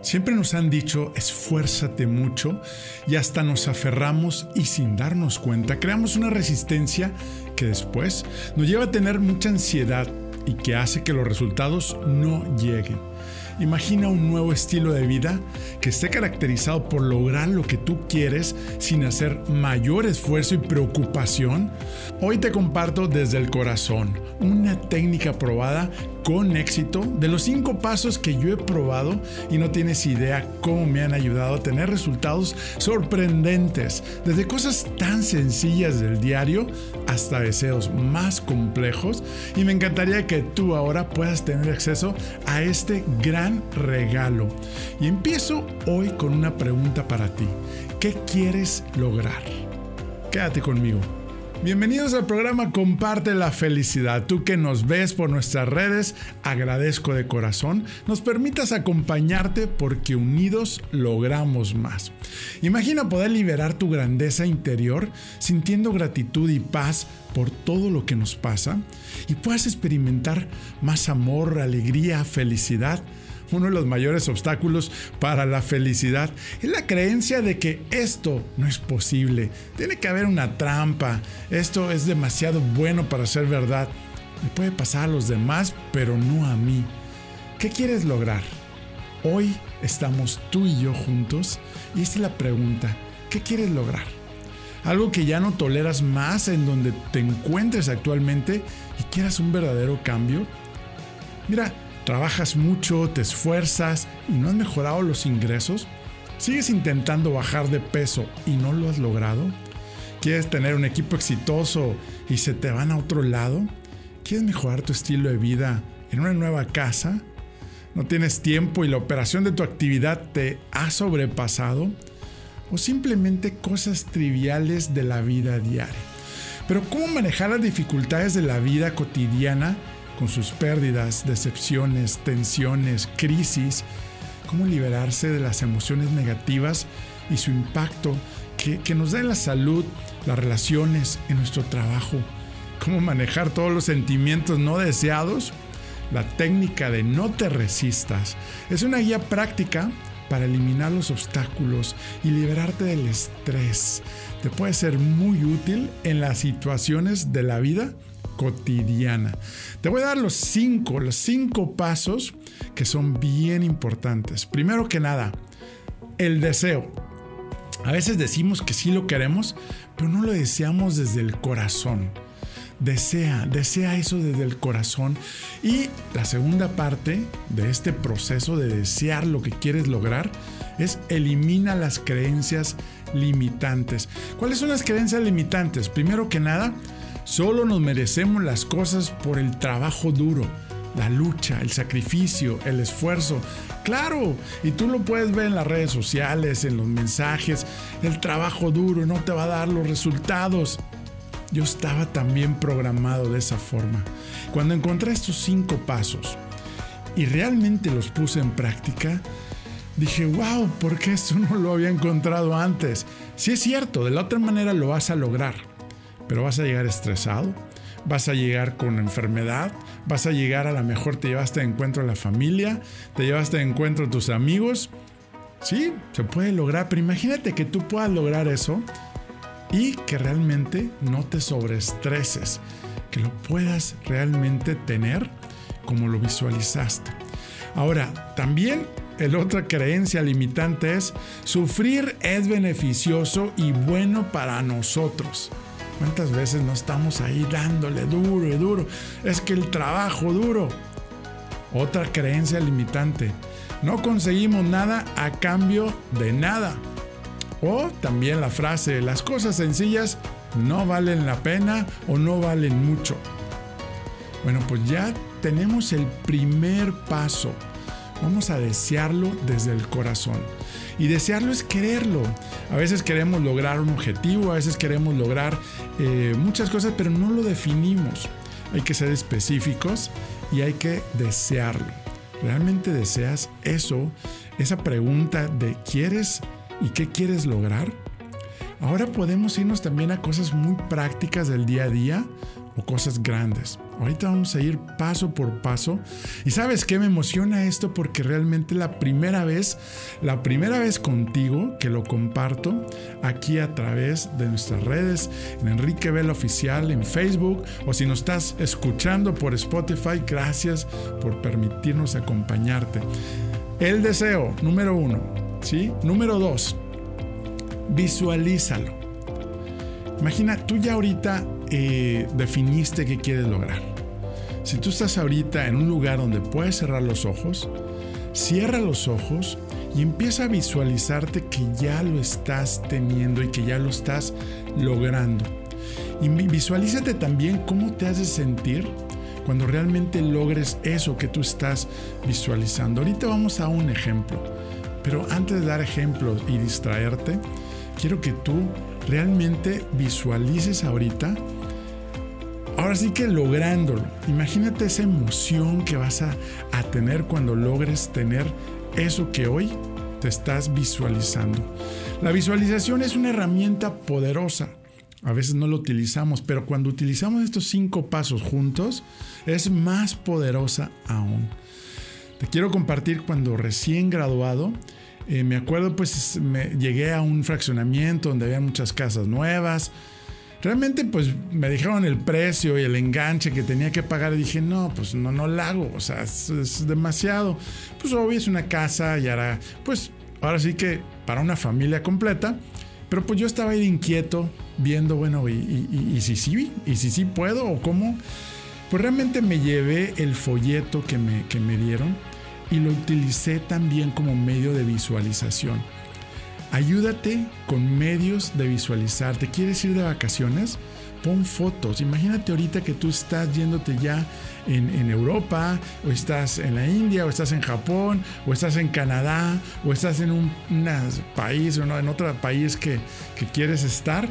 Siempre nos han dicho esfuérzate mucho y hasta nos aferramos y sin darnos cuenta creamos una resistencia que después nos lleva a tener mucha ansiedad y que hace que los resultados no lleguen. Imagina un nuevo estilo de vida que esté caracterizado por lograr lo que tú quieres sin hacer mayor esfuerzo y preocupación. Hoy te comparto desde el corazón una técnica probada con éxito de los cinco pasos que yo he probado y no tienes idea cómo me han ayudado a tener resultados sorprendentes, desde cosas tan sencillas del diario hasta deseos más complejos y me encantaría que tú ahora puedas tener acceso a este gran regalo. Y empiezo hoy con una pregunta para ti. ¿Qué quieres lograr? Quédate conmigo. Bienvenidos al programa Comparte la felicidad. Tú que nos ves por nuestras redes, agradezco de corazón. Nos permitas acompañarte porque unidos logramos más. Imagina poder liberar tu grandeza interior sintiendo gratitud y paz por todo lo que nos pasa y puedas experimentar más amor, alegría, felicidad uno de los mayores obstáculos para la felicidad es la creencia de que esto no es posible. Tiene que haber una trampa. Esto es demasiado bueno para ser verdad. Me puede pasar a los demás, pero no a mí. ¿Qué quieres lograr? Hoy estamos tú y yo juntos y esta es la pregunta. ¿Qué quieres lograr? Algo que ya no toleras más en donde te encuentres actualmente y quieras un verdadero cambio. Mira, trabajas mucho, te esfuerzas y no has mejorado los ingresos, sigues intentando bajar de peso y no lo has logrado, quieres tener un equipo exitoso y se te van a otro lado, quieres mejorar tu estilo de vida en una nueva casa, no tienes tiempo y la operación de tu actividad te ha sobrepasado, o simplemente cosas triviales de la vida diaria. Pero ¿cómo manejar las dificultades de la vida cotidiana con sus pérdidas, decepciones, tensiones, crisis, cómo liberarse de las emociones negativas y su impacto que, nos da en la salud, las relaciones, en nuestro trabajo, cómo manejar todos los sentimientos no deseados. La técnica de no te resistas es una guía práctica para eliminar los obstáculos y liberarte del estrés. Te puede ser muy útil en las situaciones de la vida cotidiana. Te voy a dar los cinco, los cinco pasos que son bien importantes. Primero que nada, el deseo. A veces decimos que sí lo queremos, pero no lo deseamos desde el corazón. Desea, desea eso desde el corazón. Y la segunda parte de este proceso de desear lo que quieres lograr es elimina las creencias limitantes. ¿Cuáles son las creencias limitantes? Primero que nada, Solo nos merecemos las cosas por el trabajo duro, la lucha, el sacrificio, el esfuerzo. Claro, y tú lo puedes ver en las redes sociales, en los mensajes. El trabajo duro no te va a dar los resultados. Yo estaba también programado de esa forma. Cuando encontré estos cinco pasos y realmente los puse en práctica, dije, wow, ¿por qué esto no lo había encontrado antes? Si es cierto, de la otra manera lo vas a lograr pero vas a llegar estresado, vas a llegar con enfermedad, vas a llegar a la mejor te llevaste de encuentro a la familia, te llevaste de encuentro a tus amigos. Sí, se puede lograr, pero imagínate que tú puedas lograr eso y que realmente no te sobreestreses, que lo puedas realmente tener como lo visualizaste. Ahora, también el otra creencia limitante es sufrir es beneficioso y bueno para nosotros. ¿Cuántas veces no estamos ahí dándole duro y duro? Es que el trabajo duro. Otra creencia limitante. No conseguimos nada a cambio de nada. O también la frase, las cosas sencillas no valen la pena o no valen mucho. Bueno, pues ya tenemos el primer paso. Vamos a desearlo desde el corazón. Y desearlo es quererlo. A veces queremos lograr un objetivo, a veces queremos lograr eh, muchas cosas, pero no lo definimos. Hay que ser específicos y hay que desearlo. ¿Realmente deseas eso? Esa pregunta de ¿quieres y qué quieres lograr? Ahora podemos irnos también a cosas muy prácticas del día a día o cosas grandes. Ahorita vamos a ir paso por paso. Y sabes qué me emociona esto porque realmente la primera vez, la primera vez contigo que lo comparto aquí a través de nuestras redes, en Enrique Vela Oficial, en Facebook, o si nos estás escuchando por Spotify, gracias por permitirnos acompañarte. El deseo, número uno, ¿sí? Número dos, visualízalo. Imagina, tú ya ahorita eh, definiste qué quieres lograr. Si tú estás ahorita en un lugar donde puedes cerrar los ojos, cierra los ojos y empieza a visualizarte que ya lo estás teniendo y que ya lo estás logrando. Y visualízate también cómo te hace sentir cuando realmente logres eso que tú estás visualizando. Ahorita vamos a un ejemplo, pero antes de dar ejemplos y distraerte, quiero que tú realmente visualices ahorita Ahora sí que lográndolo, imagínate esa emoción que vas a, tener cuando logres tener eso que hoy te estás visualizando. La visualización es una herramienta poderosa. A veces no lo utilizamos, pero cuando utilizamos estos cinco pasos juntos, es más poderosa aún. Te quiero compartir cuando recién graduado, eh, me acuerdo pues me, llegué a un fraccionamiento donde había muchas casas nuevas, Realmente pues me dijeron el precio y el enganche que tenía que pagar y dije, no, pues no, no lo hago, o sea, es, demasiado. Pues obvio es una casa y ahora, pues ahora sí que para una familia completa, pero pues yo estaba ahí inquieto viendo, bueno, y, si sí, y si sí puedo o cómo. Pues realmente me llevé el folleto que me, que me dieron y lo utilicé también como medio de visualización. Ayúdate con medios de visualizar. ¿Te quieres ir de vacaciones? Pon fotos. Imagínate ahorita que tú estás yéndote ya en, Europa, o estás en la India, o estás en Japón, o estás en Canadá, o estás en un país o en otro país que, que quieres estar.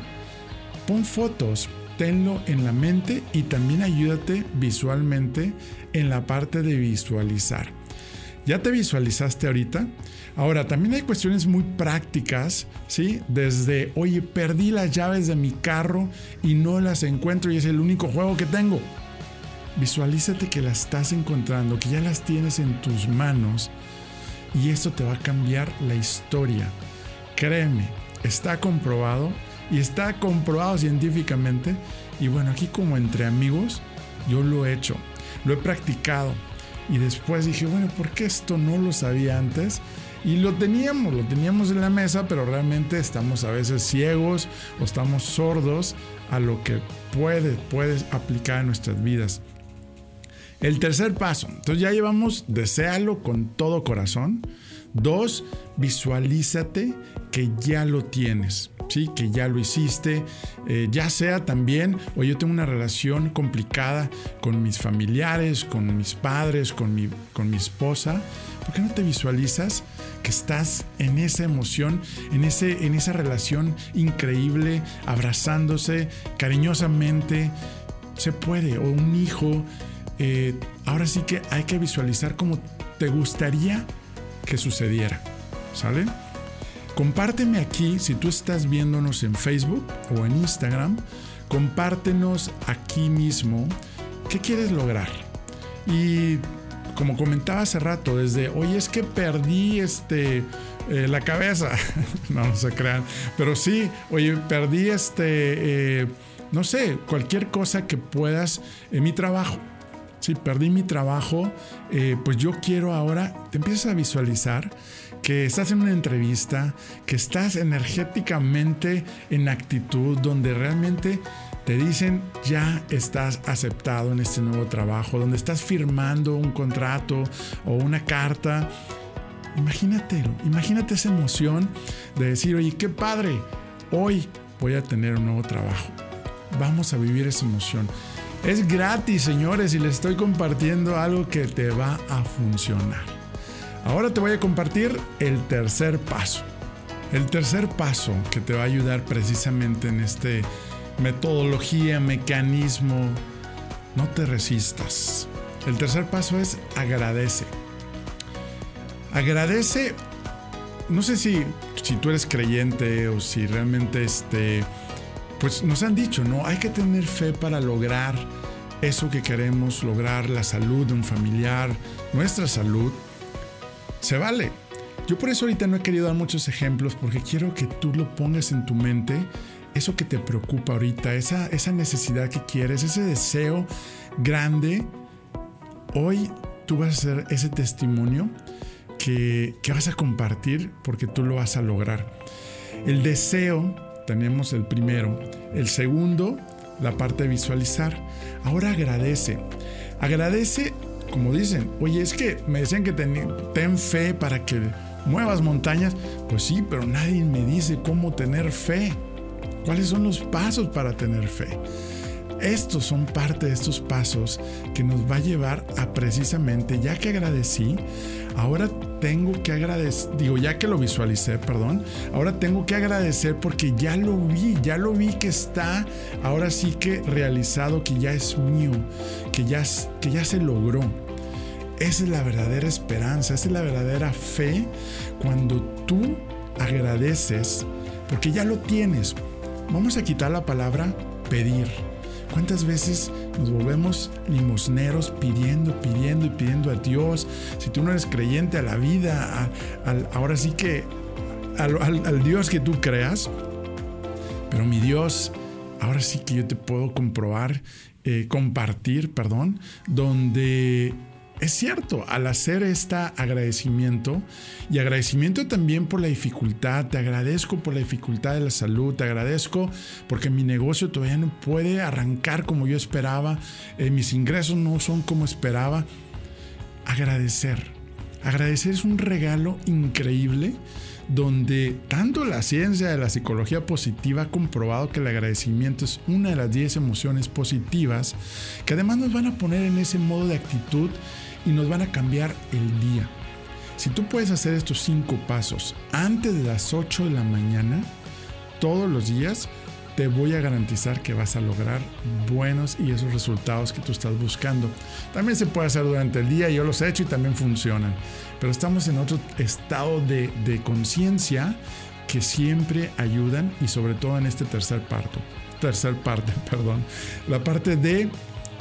Pon fotos, tenlo en la mente y también ayúdate visualmente en la parte de visualizar. ¿Ya te visualizaste ahorita? Ahora, también hay cuestiones muy prácticas, ¿sí? Desde, oye, perdí las llaves de mi carro y no las encuentro y es el único juego que tengo. Visualízate que las estás encontrando, que ya las tienes en tus manos y esto te va a cambiar la historia. Créeme, está comprobado y está comprobado científicamente. Y bueno, aquí como entre amigos, yo lo he hecho, lo he practicado. Y después dije, bueno, ¿por qué esto no lo sabía antes? Y lo teníamos, lo teníamos en la mesa, pero realmente estamos a veces ciegos o estamos sordos a lo que puede, puedes aplicar en nuestras vidas. El tercer paso, entonces ya llevamos, deséalo con todo corazón. Dos, visualízate que ya lo tienes, ¿sí? que ya lo hiciste, eh, ya sea también, o yo tengo una relación complicada con mis familiares, con mis padres, con mi, con mi esposa, ¿por qué no te visualizas estás en esa emoción, en, ese, en esa relación increíble, abrazándose cariñosamente? Se puede, o un hijo. Eh, ahora sí que hay que visualizar cómo te gustaría que sucediera. ¿Sale? Compárteme aquí, si tú estás viéndonos en Facebook o en Instagram, compártenos aquí mismo qué quieres lograr. Y como comentaba hace rato, desde, oye, es que perdí este, eh, la cabeza, no, se crean, pero sí, oye, perdí este, eh, no sé, cualquier cosa que puedas en mi trabajo. Si perdí mi trabajo, eh, pues yo quiero ahora, te empiezas a visualizar que estás en una entrevista, que estás energéticamente en actitud, donde realmente te dicen ya estás aceptado en este nuevo trabajo, donde estás firmando un contrato o una carta. Imagínatelo, imagínate esa emoción de decir, oye, qué padre, hoy voy a tener un nuevo trabajo. Vamos a vivir esa emoción. Es gratis, señores, y les estoy compartiendo algo que te va a funcionar. Ahora te voy a compartir el tercer paso. El tercer paso que te va a ayudar precisamente en este metodología, mecanismo, no te resistas. El tercer paso es agradece. Agradece, no sé si, si tú eres creyente o si realmente este, pues nos han dicho, ¿no? Hay que tener fe para lograr eso que queremos lograr, la salud de un familiar, nuestra salud. Se vale. Yo por eso ahorita no he querido dar muchos ejemplos porque quiero que tú lo pongas en tu mente, eso que te preocupa ahorita, esa, esa necesidad que quieres, ese deseo grande. Hoy tú vas a ser ese testimonio que, que vas a compartir porque tú lo vas a lograr. El deseo, tenemos el primero. El segundo, la parte de visualizar. Ahora agradece. Agradece, como dicen, oye, es que me decían que ten, fe para que muevas montañas. Pues sí, pero nadie me dice cómo tener fe. ¿Cuáles son los pasos para tener fe? Estos son parte de estos pasos que nos va a llevar a precisamente, ya que agradecí, ahora tengo que agradecer, digo, ya que lo visualicé, perdón, ahora tengo que agradecer porque ya lo vi, ya lo vi que está, ahora sí que realizado, que ya es mío, que ya, que ya se logró. Esa es la verdadera esperanza, esa es la verdadera fe cuando tú agradeces, porque ya lo tienes. Vamos a quitar la palabra pedir ¿Cuántas veces nos volvemos limosneros pidiendo, pidiendo y pidiendo a Dios? Si tú no eres creyente a la vida, ahora sí que al, Dios que tú creas, pero mi Dios, ahora sí que yo te puedo comprobar, eh, compartir, perdón, donde es cierto, al hacer este agradecimiento y agradecimiento también por la dificultad, te agradezco por la dificultad de la salud, te agradezco porque mi negocio todavía no puede arrancar como yo esperaba, eh, mis ingresos no son como esperaba. Agradecer. Agradecer es un regalo increíble donde tanto la ciencia de la psicología positiva ha comprobado que el agradecimiento es una de las 10 emociones positivas que además nos van a poner en ese modo de actitud y nos van a cambiar el día. Si tú puedes hacer estos cinco pasos antes de las 8 de la mañana, todos los días, te voy a garantizar que vas a lograr buenos y esos resultados que tú estás buscando. También se puede hacer durante el día, yo los he hecho y también funcionan. Pero estamos en otro estado de, de conciencia que siempre ayudan y sobre todo en este tercer parto. Tercer parte, perdón. La parte de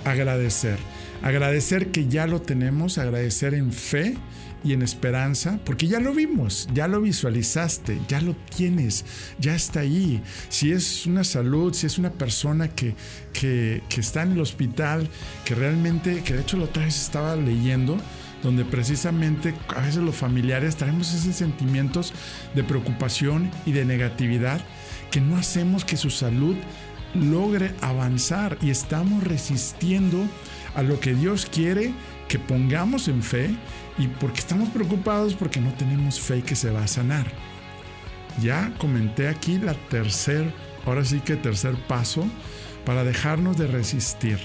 agradecer. Agradecer que ya lo tenemos, agradecer en fe y en esperanza, porque ya lo vimos, ya lo visualizaste, ya lo tienes, ya está ahí. Si es una salud, si es una persona que, que, está en el hospital, que realmente, que de hecho la otra estaba leyendo, donde precisamente a veces los familiares traemos esos sentimientos de preocupación y de negatividad que no hacemos que su salud logre avanzar y estamos resistiendo a lo que Dios quiere que pongamos en fe y porque estamos preocupados porque no tenemos fe que se va a sanar. Ya comenté aquí la tercer, ahora sí que tercer paso para dejarnos de resistir.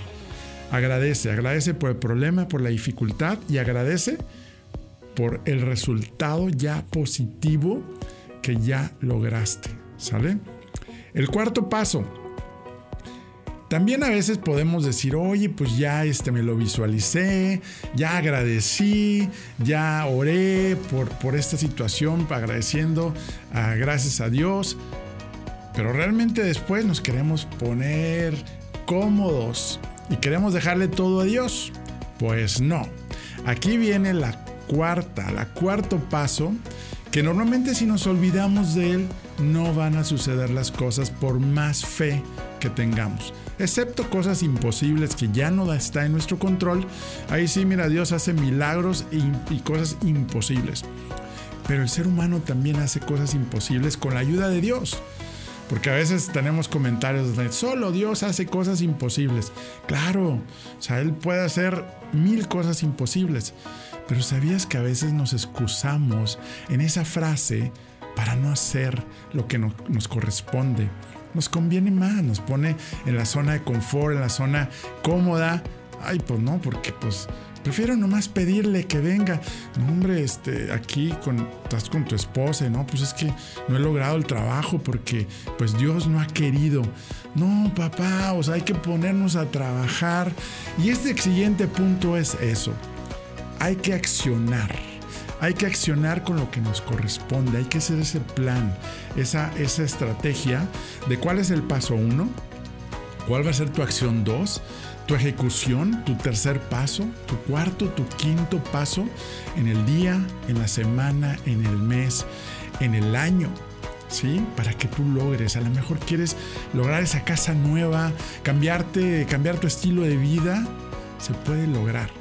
Agradece, agradece por el problema, por la dificultad y agradece por el resultado ya positivo que ya lograste. ¿Sale? El cuarto paso, también a veces podemos decir, oye, pues ya este, me lo visualicé, ya agradecí, ya oré por, por esta situación, agradeciendo a, gracias a Dios. Pero realmente después nos queremos poner cómodos y queremos dejarle todo a Dios. Pues no. Aquí viene la cuarta, la cuarto paso, que normalmente si nos olvidamos de él, no van a suceder las cosas por más fe que tengamos excepto cosas imposibles que ya no está en nuestro control. Ahí sí, mira, Dios hace milagros y, cosas imposibles. Pero el ser humano también hace cosas imposibles con la ayuda de Dios. Porque a veces tenemos comentarios de solo Dios hace cosas imposibles. Claro, o sea, Él puede hacer mil cosas imposibles. Pero ¿sabías que a veces nos excusamos en esa frase para no hacer lo que nos corresponde? Nos conviene más, nos pone en la zona de confort, en la zona cómoda. Ay, pues no, porque pues prefiero nomás pedirle que venga. No, hombre, este, aquí con, estás con tu esposa, no, pues es que no he logrado el trabajo porque pues Dios no ha querido. No, papá, o sea, hay que ponernos a trabajar. Y este siguiente punto es eso. Hay que accionar. Hay que accionar con lo que nos corresponde, hay que hacer ese plan, esa, esa estrategia de cuál es el paso uno, cuál va a ser tu acción dos, tu ejecución, tu tercer paso, tu cuarto, tu quinto paso en el día, en la semana, en el mes, en el año. ¿Sí? Para que tú logres, a lo mejor quieres lograr esa casa nueva, cambiarte, cambiar tu estilo de vida, se puede lograr.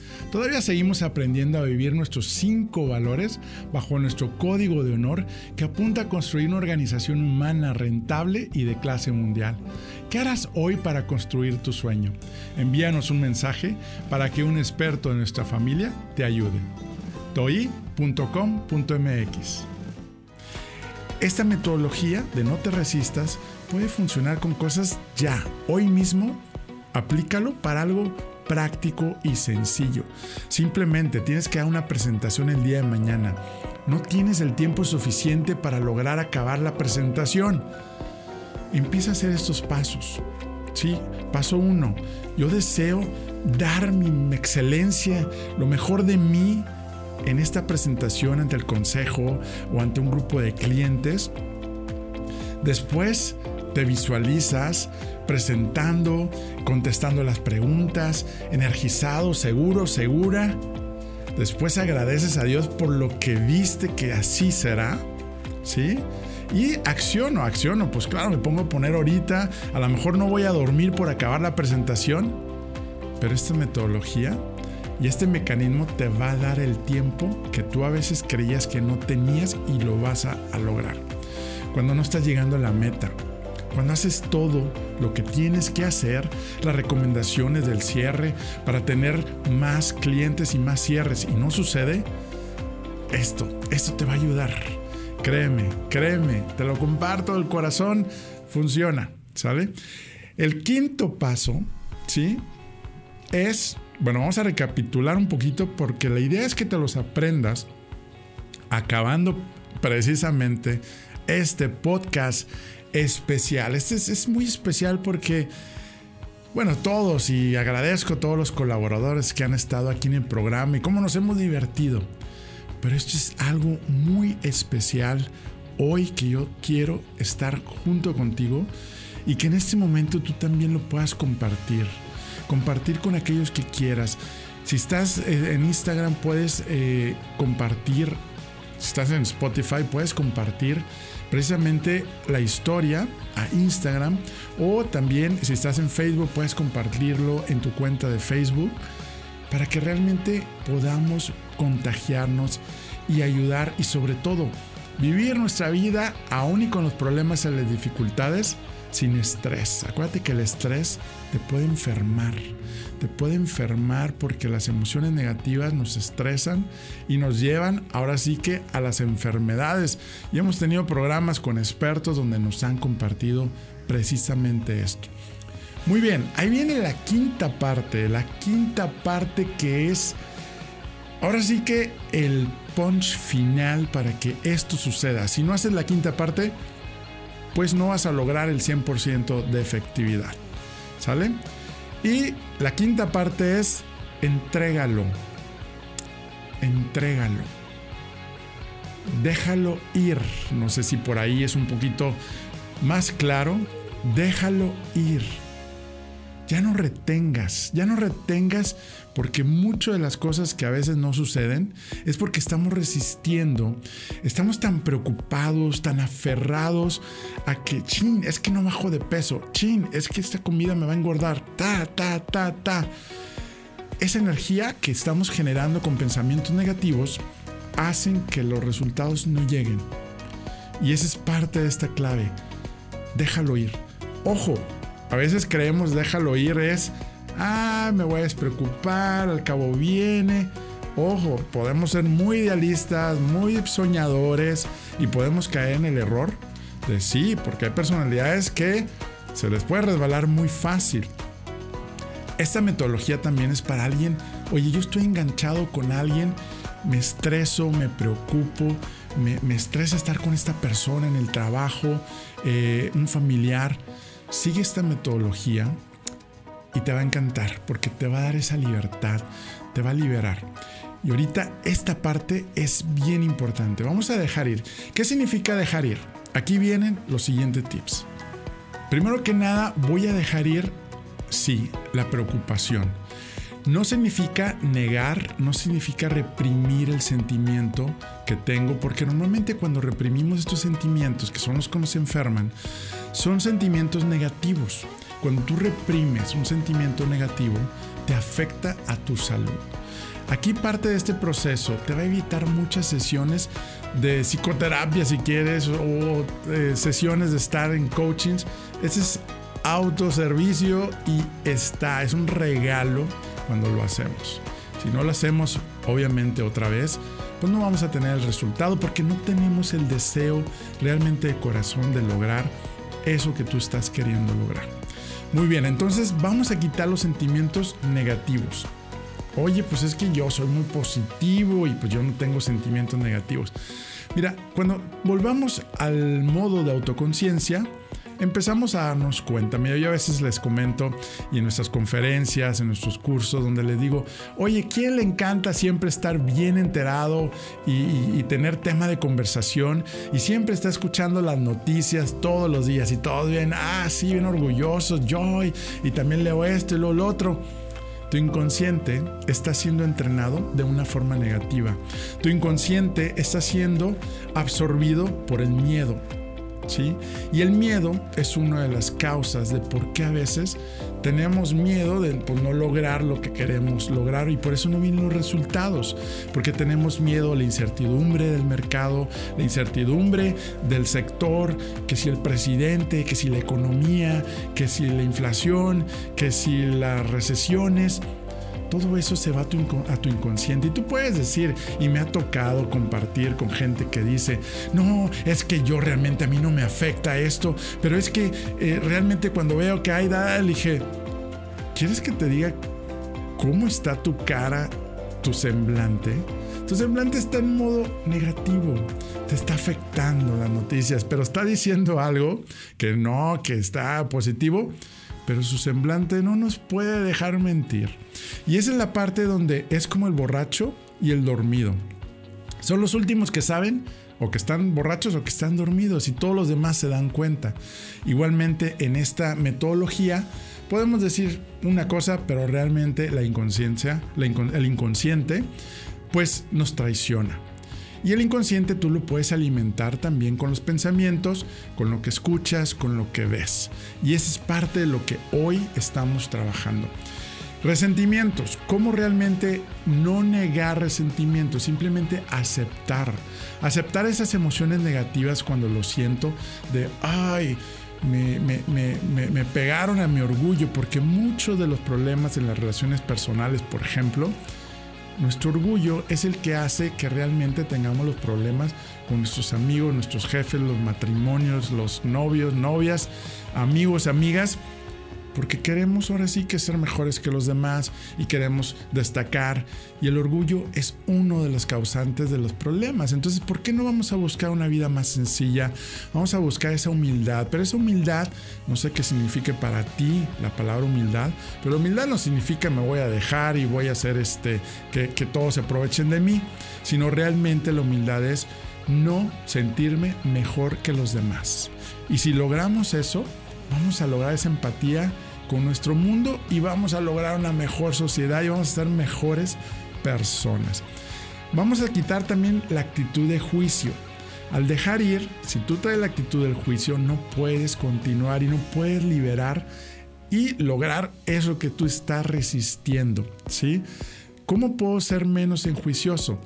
Todavía seguimos aprendiendo a vivir nuestros cinco valores bajo nuestro código de honor que apunta a construir una organización humana rentable y de clase mundial. ¿Qué harás hoy para construir tu sueño? Envíanos un mensaje para que un experto de nuestra familia te ayude. toi.com.mx Esta metodología de no te resistas puede funcionar con cosas ya, hoy mismo. Aplícalo para algo práctico y sencillo. Simplemente tienes que dar una presentación el día de mañana. No tienes el tiempo suficiente para lograr acabar la presentación. Empieza a hacer estos pasos. Sí, paso uno. Yo deseo dar mi excelencia, lo mejor de mí en esta presentación ante el consejo o ante un grupo de clientes. Después te visualizas presentando, contestando las preguntas, energizado, seguro, segura. Después agradeces a Dios por lo que viste que así será. ¿Sí? Y acciono, acciono. Pues claro, me pongo a poner ahorita. A lo mejor no voy a dormir por acabar la presentación. Pero esta metodología y este mecanismo te va a dar el tiempo que tú a veces creías que no tenías y lo vas a, a lograr. Cuando no estás llegando a la meta, cuando haces todo lo que tienes que hacer, las recomendaciones del cierre para tener más clientes y más cierres y no sucede, esto, esto te va a ayudar. Créeme, créeme, te lo comparto del corazón, funciona, ¿sale? El quinto paso, ¿sí? Es, bueno, vamos a recapitular un poquito porque la idea es que te los aprendas acabando precisamente este podcast especial. Este es, muy especial porque, bueno, todos y agradezco a todos los colaboradores que han estado aquí en el programa y cómo nos hemos divertido. Pero esto es algo muy especial hoy que yo quiero estar junto contigo y que en este momento tú también lo puedas compartir. Compartir con aquellos que quieras. Si estás eh, en Instagram puedes eh, compartir. Si estás en Spotify puedes compartir precisamente la historia a Instagram. O también si estás en Facebook puedes compartirlo en tu cuenta de Facebook para que realmente podamos contagiarnos y ayudar y sobre todo vivir nuestra vida aún y con los problemas y las dificultades sin estrés. Acuérdate que el estrés te puede enfermar te puede enfermar porque las emociones negativas nos estresan y nos llevan ahora sí que a las enfermedades. Y hemos tenido programas con expertos donde nos han compartido precisamente esto. Muy bien, ahí viene la quinta parte, la quinta parte que es ahora sí que el punch final para que esto suceda. Si no haces la quinta parte, pues no vas a lograr el 100% de efectividad. ¿Sale? Y la quinta parte es entrégalo. Entrégalo. Déjalo ir. No sé si por ahí es un poquito más claro. Déjalo ir. Ya no retengas, ya no retengas porque muchas de las cosas que a veces no suceden es porque estamos resistiendo, estamos tan preocupados, tan aferrados a que, chin, es que no bajo de peso, chin, es que esta comida me va a engordar, ta, ta, ta, ta. Esa energía que estamos generando con pensamientos negativos hacen que los resultados no lleguen. Y esa es parte de esta clave. Déjalo ir. Ojo, a veces creemos déjalo ir es ah, me voy a despreocupar, al cabo viene. Ojo, podemos ser muy idealistas, muy soñadores y podemos caer en el error de sí, porque hay personalidades que se les puede resbalar muy fácil. Esta metodología también es para alguien, oye, yo estoy enganchado con alguien, me estreso, me preocupo, me, estresa estar con esta persona en el trabajo, eh, un familiar. Sigue esta metodología y te va a encantar porque te va a dar esa libertad, te va a liberar. Y ahorita esta parte es bien importante. Vamos a dejar ir. ¿Qué significa dejar ir? Aquí vienen los siguientes tips. Primero que nada, voy a dejar ir, sí, la preocupación. No significa negar, no significa reprimir el sentimiento que tengo, porque normalmente cuando reprimimos estos sentimientos, que son los que nos enferman, son sentimientos negativos. Cuando tú reprimes un sentimiento negativo, te afecta a tu salud. Aquí parte de este proceso te va a evitar muchas sesiones de psicoterapia si quieres o eh, sesiones de estar en coachings. Ese es autoservicio y está, es un regalo cuando lo hacemos. Si no lo hacemos, obviamente otra vez, pues no vamos a tener el resultado porque no tenemos el deseo realmente de corazón de lograr eso que tú estás queriendo lograr. Muy bien, entonces vamos a quitar los sentimientos negativos. Oye, pues es que yo soy muy positivo y pues yo no tengo sentimientos negativos. Mira, cuando volvamos al modo de autoconciencia, empezamos a darnos cuenta. Mira, yo a veces les comento y en nuestras conferencias, en nuestros cursos, donde les digo, oye, ¿quién le encanta siempre estar bien enterado y, tener tema de conversación y siempre está escuchando las noticias todos los días y todos bien, ah, sí, bien orgullosos, yo y, y también leo esto y lo, lo otro. Tu inconsciente está siendo entrenado de una forma negativa. Tu inconsciente está siendo absorbido por el miedo. Y el miedo es una de las causas de por qué a veces tenemos miedo de pues, no lograr lo que queremos lograr y por eso no vienen los resultados, porque tenemos miedo a la incertidumbre del mercado, la incertidumbre del sector, que si el presidente, que si la economía, que si la inflación, que si las recesiones todo eso se va a tu, inconsciente. Y tú puedes decir, y me ha tocado compartir con gente que dice, no, es que yo realmente a mí no me afecta esto, pero es que eh, realmente cuando veo que hay, le dije, ¿quieres que te diga cómo está tu cara, tu semblante? Tu semblante está en modo negativo, te está afectando las noticias, pero está diciendo algo que no, que está positivo pero su semblante no nos puede dejar mentir. Y esa es la parte donde es como el borracho y el dormido. Son los últimos que saben o que están borrachos o que están dormidos y todos los demás se dan cuenta. Igualmente en esta metodología podemos decir una cosa, pero realmente la inconsciencia, el inconsciente, pues nos traiciona. Y el inconsciente tú lo puedes alimentar también con los pensamientos, con lo que escuchas, con lo que ves. Y esa es parte de lo que hoy estamos trabajando. Resentimientos. ¿Cómo realmente no negar resentimientos? Simplemente aceptar. Aceptar esas emociones negativas cuando lo siento de, ay, me, me, pegaron a mi orgullo, porque muchos de los problemas en las relaciones personales, por ejemplo, nuestro orgullo es el que hace que realmente tengamos los problemas con nuestros amigos, nuestros jefes, los matrimonios, los novios, novias, amigos, amigas porque queremos ahora sí que ser mejores que los demás y queremos destacar y el orgullo es uno de los causantes de los problemas. Entonces, ¿por qué no vamos a buscar una vida más sencilla? Vamos a buscar esa humildad, pero esa humildad, no sé qué significa para ti la palabra humildad, pero humildad no significa me voy a dejar y voy a hacer este que, que todos se aprovechen de mí, sino realmente la humildad es no sentirme mejor que los demás. Y si logramos eso, vamos a lograr esa empatía con nuestro mundo y vamos a lograr una mejor sociedad y vamos a ser mejores personas. Vamos a quitar también la actitud de juicio. Al dejar ir, si tú traes la actitud del juicio, no puedes continuar y no puedes liberar y lograr eso que tú estás resistiendo, ¿sí? ¿Cómo puedo ser menos enjuicioso?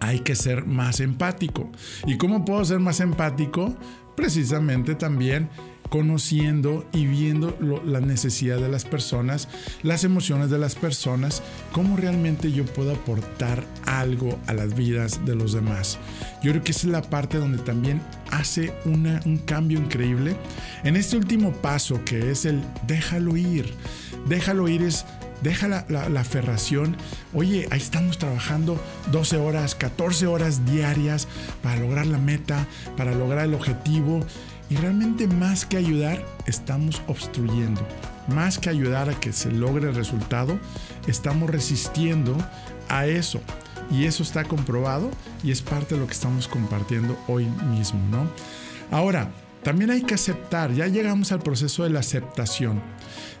Hay que ser más empático. ¿Y cómo puedo ser más empático? Precisamente también conociendo y viendo la necesidad de las personas, las emociones de las personas, cómo realmente yo puedo aportar algo a las vidas de los demás. Yo creo que esa es la parte donde también hace un cambio increíble. En este último paso que es el déjalo ir. Déjalo ir es deja la, la, aferración. Oye, ahí estamos trabajando 12 horas, 14 horas diarias para lograr la meta, para lograr el objetivo. Y realmente más que ayudar, estamos obstruyendo. Más que ayudar a que se logre el resultado, estamos resistiendo a eso. Y eso está comprobado y es parte de lo que estamos compartiendo hoy mismo, ¿no? Ahora, también hay que aceptar, ya llegamos al proceso de la aceptación.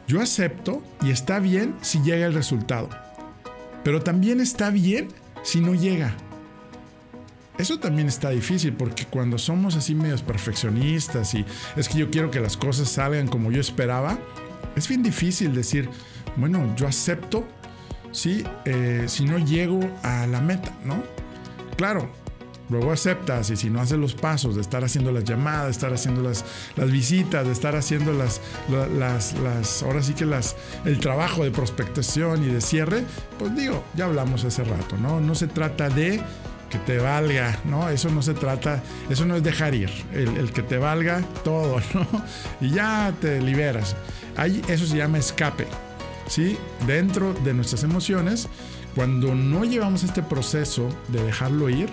Yo acepto y está bien si llega el resultado, pero también está bien si no llega. Eso también está difícil porque cuando somos así medios perfeccionistas y es que yo quiero que las cosas salgan como yo esperaba, es bien difícil decir, bueno, yo acepto ¿sí? Eh, si no llego a la meta, ¿no? Claro, luego aceptas y si no haces los pasos de estar haciendo las llamadas, de estar haciendo las, las visitas, de estar haciendo las, las, las, ahora sí que las, el trabajo de prospectación y de cierre, pues digo, ya hablamos hace rato, ¿no? No se trata de que te valga, ¿no? Eso no se trata, eso no es dejar ir, el, que te valga todo, ¿no? Y ya te liberas. Ahí, eso se llama escape, ¿sí? Dentro de nuestras emociones, cuando no llevamos este proceso de dejarlo ir,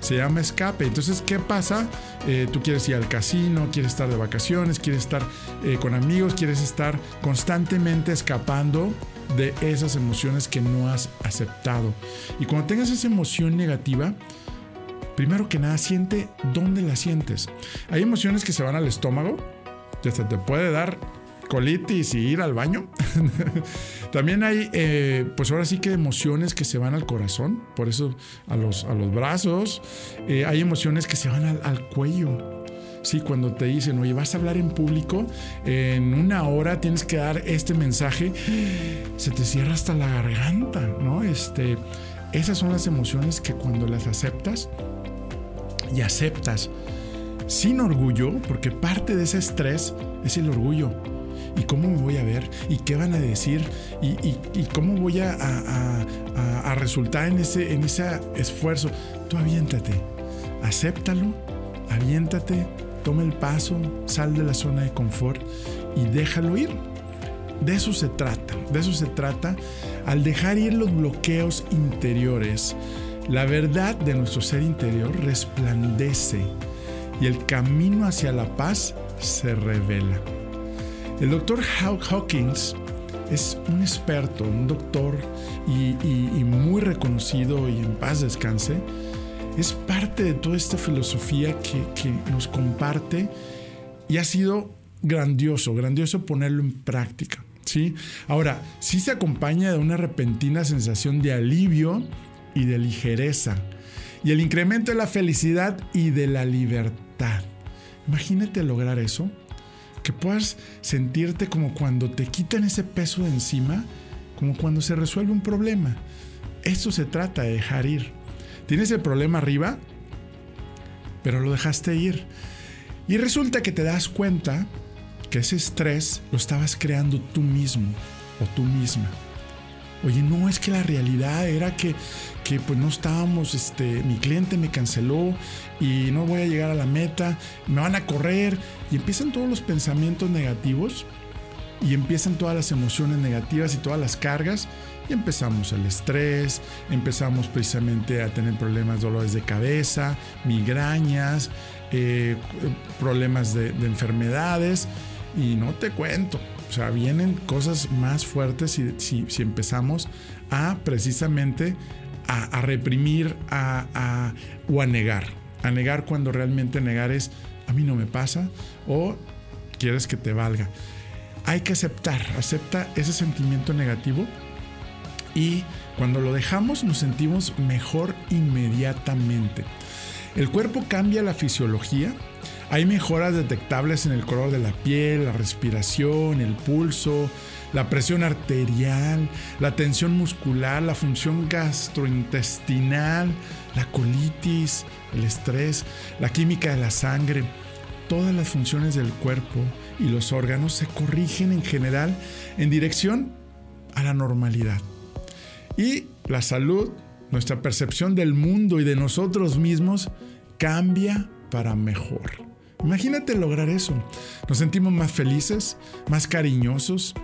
se llama escape. Entonces, ¿qué pasa? Eh, tú quieres ir al casino, quieres estar de vacaciones, quieres estar eh, con amigos, quieres estar constantemente escapando de esas emociones que no has aceptado. Y cuando tengas esa emoción negativa, primero que nada, siente dónde la sientes. Hay emociones que se van al estómago, que hasta te puede dar colitis y ir al baño. También hay, eh, pues ahora sí que emociones que se van al corazón, por eso a los, a los brazos. Eh, hay emociones que se van al, cuello. Sí, cuando te dicen, oye, vas a hablar en público, en una hora tienes que dar este mensaje, se te cierra hasta la garganta, ¿no? Este, esas son las emociones que cuando las aceptas y aceptas sin orgullo, porque parte de ese estrés es el orgullo ¿Y cómo me voy a ver? ¿Y qué van a decir? ¿Y, cómo voy a, resultar en ese, en ese esfuerzo? Tú aviéntate, acéptalo, aviéntate, toma el paso, sal de la zona de confort y déjalo ir. De eso se trata, de eso se trata. Al dejar ir los bloqueos interiores, la verdad de nuestro ser interior resplandece y el camino hacia la paz se revela. El doctor Hawkins es un experto, un doctor y, muy reconocido y en paz descanse. Es parte de toda esta filosofía que, que nos comparte y ha sido grandioso, grandioso ponerlo en práctica. ¿sí? Ahora, sí se acompaña de una repentina sensación de alivio y de ligereza y el incremento de la felicidad y de la libertad. Imagínate lograr eso que puedas sentirte como cuando te quitan ese peso de encima, como cuando se resuelve un problema. Eso se trata de dejar ir. Tienes el problema arriba, pero lo dejaste ir. Y resulta que te das cuenta que ese estrés lo estabas creando tú mismo o tú misma. Oye, no, es que la realidad era que, que pues no estábamos, este, mi cliente me canceló y no voy a llegar a la meta, me van a correr y empiezan todos los pensamientos negativos y empiezan todas las emociones negativas y todas las cargas y empezamos el estrés, empezamos precisamente a tener problemas, dolores de cabeza, migrañas, eh, problemas de, de enfermedades y no te cuento, o sea, vienen cosas más fuertes si, si, empezamos a precisamente a, reprimir a, o a negar. A negar cuando realmente negar es a mí no me pasa o quieres que te valga. Hay que aceptar, acepta ese sentimiento negativo y cuando lo dejamos nos sentimos mejor inmediatamente. El cuerpo cambia la fisiología hay mejoras detectables en el color de la piel, la respiración, el pulso, la presión arterial, la tensión muscular, la función gastrointestinal, la colitis, el estrés, la química de la sangre. Todas las funciones del cuerpo y los órganos se corrigen en general en dirección a la normalidad. Y la salud, nuestra percepción del mundo y de nosotros mismos cambia para mejor. Imagínate lograr eso. Nos sentimos más felices, más cariñosos,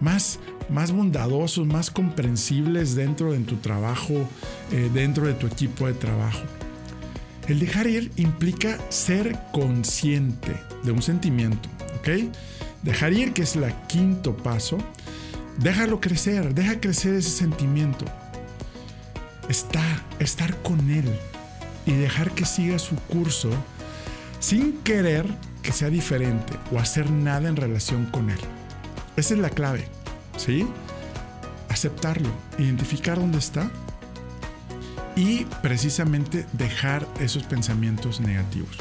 más, más bondadosos, más comprensibles dentro de tu trabajo, eh, dentro de tu equipo de trabajo. El dejar ir implica ser consciente de un sentimiento. Dejar ir, que es el quinto paso, déjalo crecer, deja crecer ese sentimiento. Estar, estar con él y dejar que siga su curso sin querer que sea diferente o hacer nada en relación con él. Esa es la clave, ¿sí? Aceptarlo, identificar dónde está y precisamente dejar esos pensamientos negativos.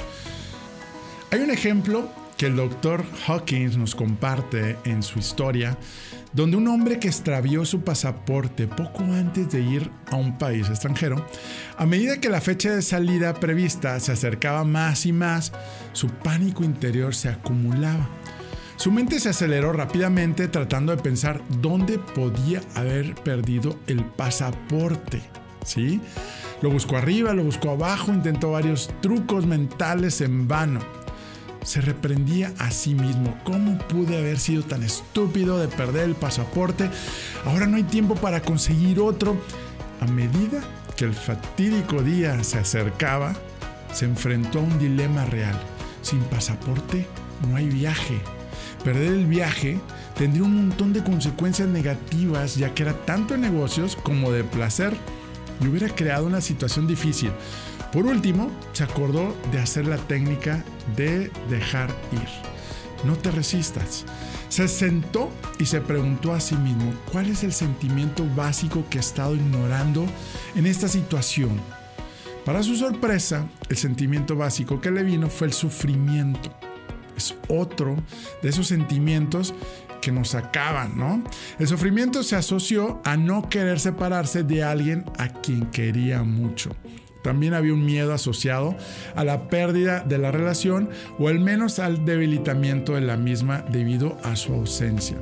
Hay un ejemplo que el doctor Hawkins nos comparte en su historia donde un hombre que extravió su pasaporte poco antes de ir a un país extranjero, a medida que la fecha de salida prevista se acercaba más y más, su pánico interior se acumulaba. Su mente se aceleró rápidamente tratando de pensar dónde podía haber perdido el pasaporte. ¿Sí? Lo buscó arriba, lo buscó abajo, intentó varios trucos mentales en vano se reprendía a sí mismo. ¿Cómo pude haber sido tan estúpido de perder el pasaporte? Ahora no hay tiempo para conseguir otro. A medida que el fatídico día se acercaba, se enfrentó a un dilema real. Sin pasaporte no hay viaje. Perder el viaje tendría un montón de consecuencias negativas ya que era tanto de negocios como de placer y hubiera creado una situación difícil. Por último, se acordó de hacer la técnica de dejar ir. No te resistas. Se sentó y se preguntó a sí mismo, ¿cuál es el sentimiento básico que he estado ignorando en esta situación? Para su sorpresa, el sentimiento básico que le vino fue el sufrimiento. Es otro de esos sentimientos que nos acaban, ¿no? El sufrimiento se asoció a no querer separarse de alguien a quien quería mucho. También había un miedo asociado a la pérdida de la relación o al menos al debilitamiento de la misma debido a su ausencia.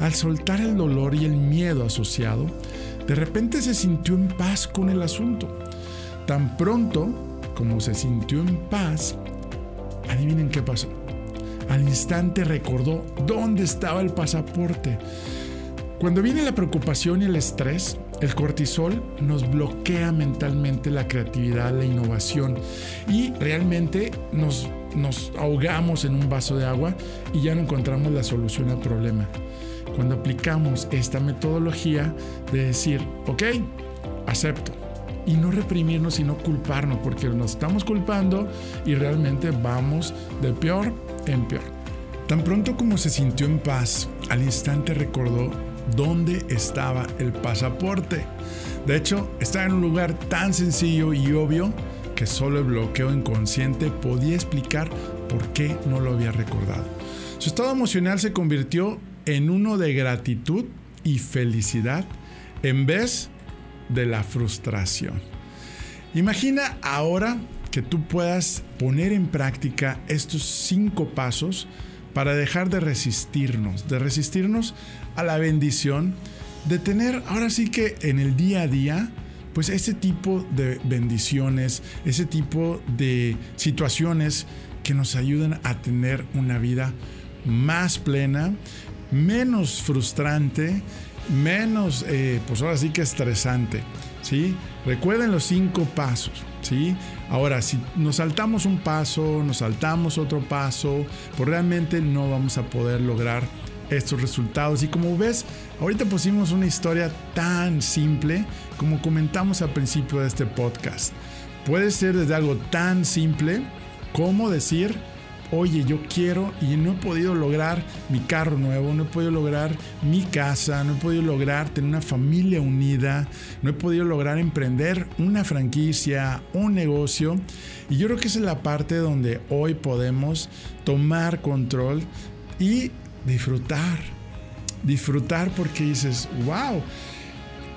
Al soltar el dolor y el miedo asociado, de repente se sintió en paz con el asunto. Tan pronto como se sintió en paz, adivinen qué pasó. Al instante recordó dónde estaba el pasaporte. Cuando viene la preocupación y el estrés, el cortisol nos bloquea mentalmente la creatividad, la innovación y realmente nos, nos ahogamos en un vaso de agua y ya no encontramos la solución al problema. Cuando aplicamos esta metodología de decir, ok, acepto, y no reprimirnos y no culparnos, porque nos estamos culpando y realmente vamos de peor en peor. Tan pronto como se sintió en paz, al instante recordó dónde estaba el pasaporte. De hecho, estaba en un lugar tan sencillo y obvio que solo el bloqueo inconsciente podía explicar por qué no lo había recordado. Su estado emocional se convirtió en uno de gratitud y felicidad en vez de la frustración. Imagina ahora que tú puedas poner en práctica estos cinco pasos para dejar de resistirnos, de resistirnos a la bendición de tener ahora sí que en el día a día, pues ese tipo de bendiciones, ese tipo de situaciones que nos ayudan a tener una vida más plena, menos frustrante, menos, eh, pues ahora sí que estresante. ¿sí? Recuerden los cinco pasos. ¿Sí? Ahora, si nos saltamos un paso, nos saltamos otro paso, pues realmente no vamos a poder lograr estos resultados. Y como ves, ahorita pusimos una historia tan simple como comentamos al principio de este podcast. Puede ser desde algo tan simple como decir, oye, yo quiero y no he podido lograr mi carro nuevo, no he podido lograr mi casa, no he podido lograr tener una familia unida, no he podido lograr emprender una franquicia, un negocio. Y yo creo que esa es la parte donde hoy podemos tomar control y disfrutar. Disfrutar porque dices, wow,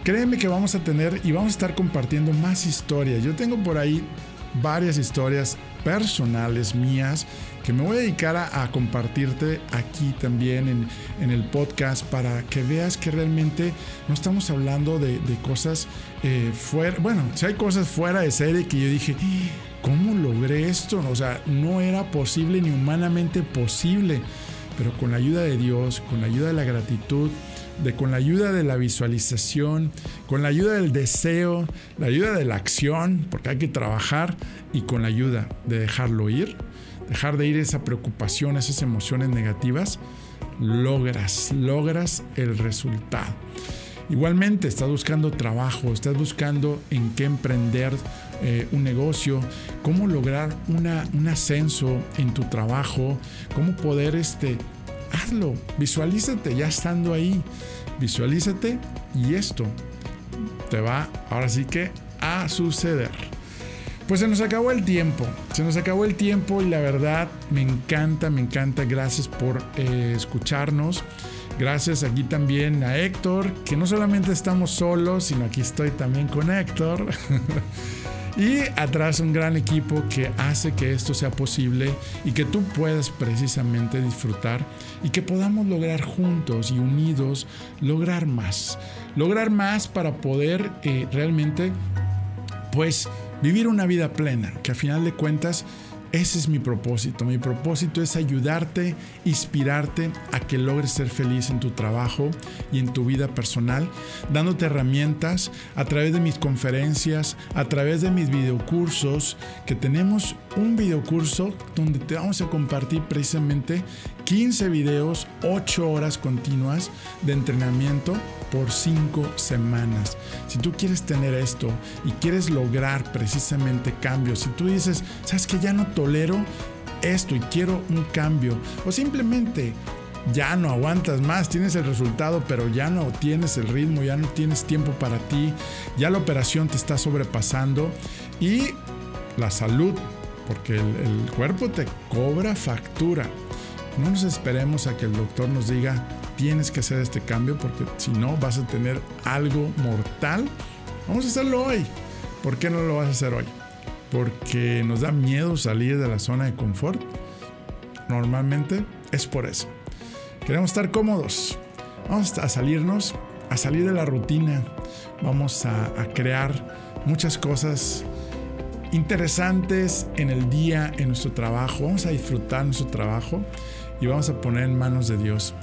créeme que vamos a tener y vamos a estar compartiendo más historias. Yo tengo por ahí varias historias personales mías que me voy a dedicar a, compartirte aquí también en, el podcast para que veas que realmente no estamos hablando de, cosas eh, fuera, bueno, si hay cosas fuera de serie que yo dije, ¿cómo logré esto? O sea, no era posible ni humanamente posible, pero con la ayuda de Dios, con la ayuda de la gratitud, de con la ayuda de la visualización, con la ayuda del deseo, la ayuda de la acción, porque hay que trabajar, y con la ayuda de dejarlo ir, dejar de ir esa preocupación, esas emociones negativas, logras, logras el resultado. Igualmente, estás buscando trabajo, estás buscando en qué emprender eh, un negocio, cómo lograr una, un ascenso en tu trabajo, cómo poder, este, hazlo, visualízate ya estando ahí, visualízate y esto te va ahora sí que a suceder. Pues se nos acabó el tiempo, se nos acabó el tiempo y la verdad me encanta, me encanta. Gracias por eh, escucharnos. Gracias aquí también a Héctor, que no solamente estamos solos, sino aquí estoy también con Héctor. y atrás un gran equipo que hace que esto sea posible y que tú puedas precisamente disfrutar y que podamos lograr juntos y unidos lograr más. Lograr más para poder eh, realmente pues vivir una vida plena, que a final de cuentas ese es mi propósito. Mi propósito es ayudarte, inspirarte a que logres ser feliz en tu trabajo y en tu vida personal, dándote herramientas a través de mis conferencias, a través de mis videocursos, que tenemos un videocurso donde te vamos a compartir precisamente 15 videos, 8 horas continuas de entrenamiento por 5 semanas. Si tú quieres tener esto y quieres lograr precisamente cambios, si tú dices, sabes que ya no tolero esto y quiero un cambio, o simplemente ya no aguantas más, tienes el resultado, pero ya no tienes el ritmo, ya no tienes tiempo para ti, ya la operación te está sobrepasando y la salud, porque el, cuerpo te cobra factura. No nos esperemos a que el doctor nos diga, tienes que hacer este cambio porque si no vas a tener algo mortal. Vamos a hacerlo hoy. ¿Por qué no lo vas a hacer hoy? Porque nos da miedo salir de la zona de confort. Normalmente es por eso. Queremos estar cómodos. Vamos a salirnos, a salir de la rutina. Vamos a crear muchas cosas interesantes en el día, en nuestro trabajo. Vamos a disfrutar nuestro trabajo y vamos a poner en manos de Dios.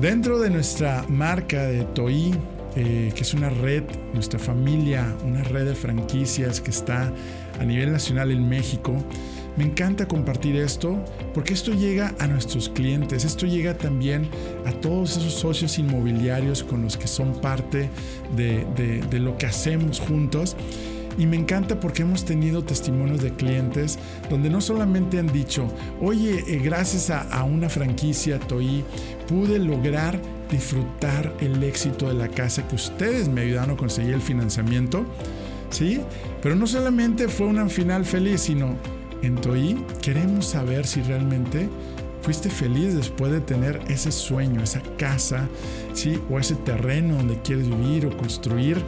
Dentro de nuestra marca de TOI, eh, que es una red, nuestra familia, una red de franquicias que está a nivel nacional en México, me encanta compartir esto porque esto llega a nuestros clientes, esto llega también a todos esos socios inmobiliarios con los que son parte de, de lo que hacemos juntos y me encanta porque hemos tenido testimonios de clientes donde no solamente han dicho, oye, eh, gracias a, una franquicia TOI pude lograr disfrutar el éxito de la casa que ustedes me ayudaron a conseguir el financiamiento, ¿sí? Pero no solamente fue un final feliz, sino en TOI queremos saber si realmente fuiste feliz después de tener ese sueño, esa casa, ¿sí? O ese terreno donde quieres vivir o construir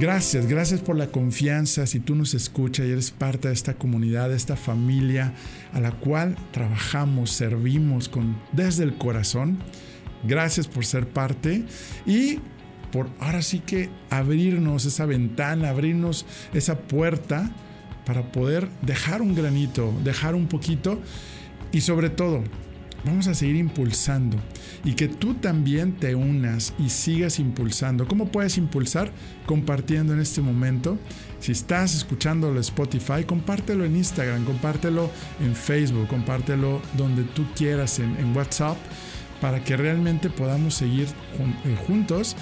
Gracias, gracias por la confianza. Si tú nos escuchas y eres parte de esta comunidad, de esta familia a la cual trabajamos, servimos con, desde el corazón. Gracias por ser parte y por ahora sí que abrirnos esa ventana, abrirnos esa puerta para poder dejar un granito, dejar un poquito y sobre todo vamos a seguir impulsando y que tú también te unas y sigas impulsando. ¿Cómo puedes impulsar? Compartiendo en este momento. Si estás escuchando el Spotify, compártelo en Instagram, compártelo en Facebook, compártelo donde tú quieras en, en WhatsApp para que realmente podamos seguir eh, juntos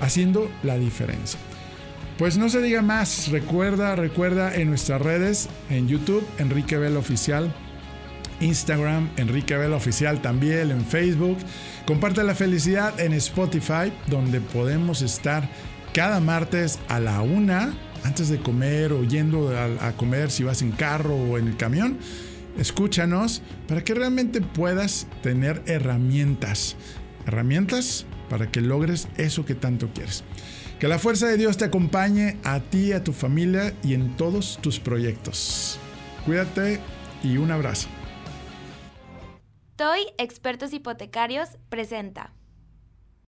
haciendo la diferencia. Pues no se diga más, recuerda, recuerda en nuestras redes, en YouTube, Enrique Vela Oficial, Instagram, Enrique Vela Oficial también, en Facebook. Comparte la felicidad en Spotify, donde podemos estar cada martes a la una, antes de comer o yendo a, comer si vas en carro o en el camión. Escúchanos para que realmente puedas tener herramientas. Herramientas para que logres eso que tanto quieres. Que la fuerza de Dios te acompañe a ti, a tu familia y en todos tus proyectos. Cuídate y un abrazo. TOY Expertos Hipotecarios presenta.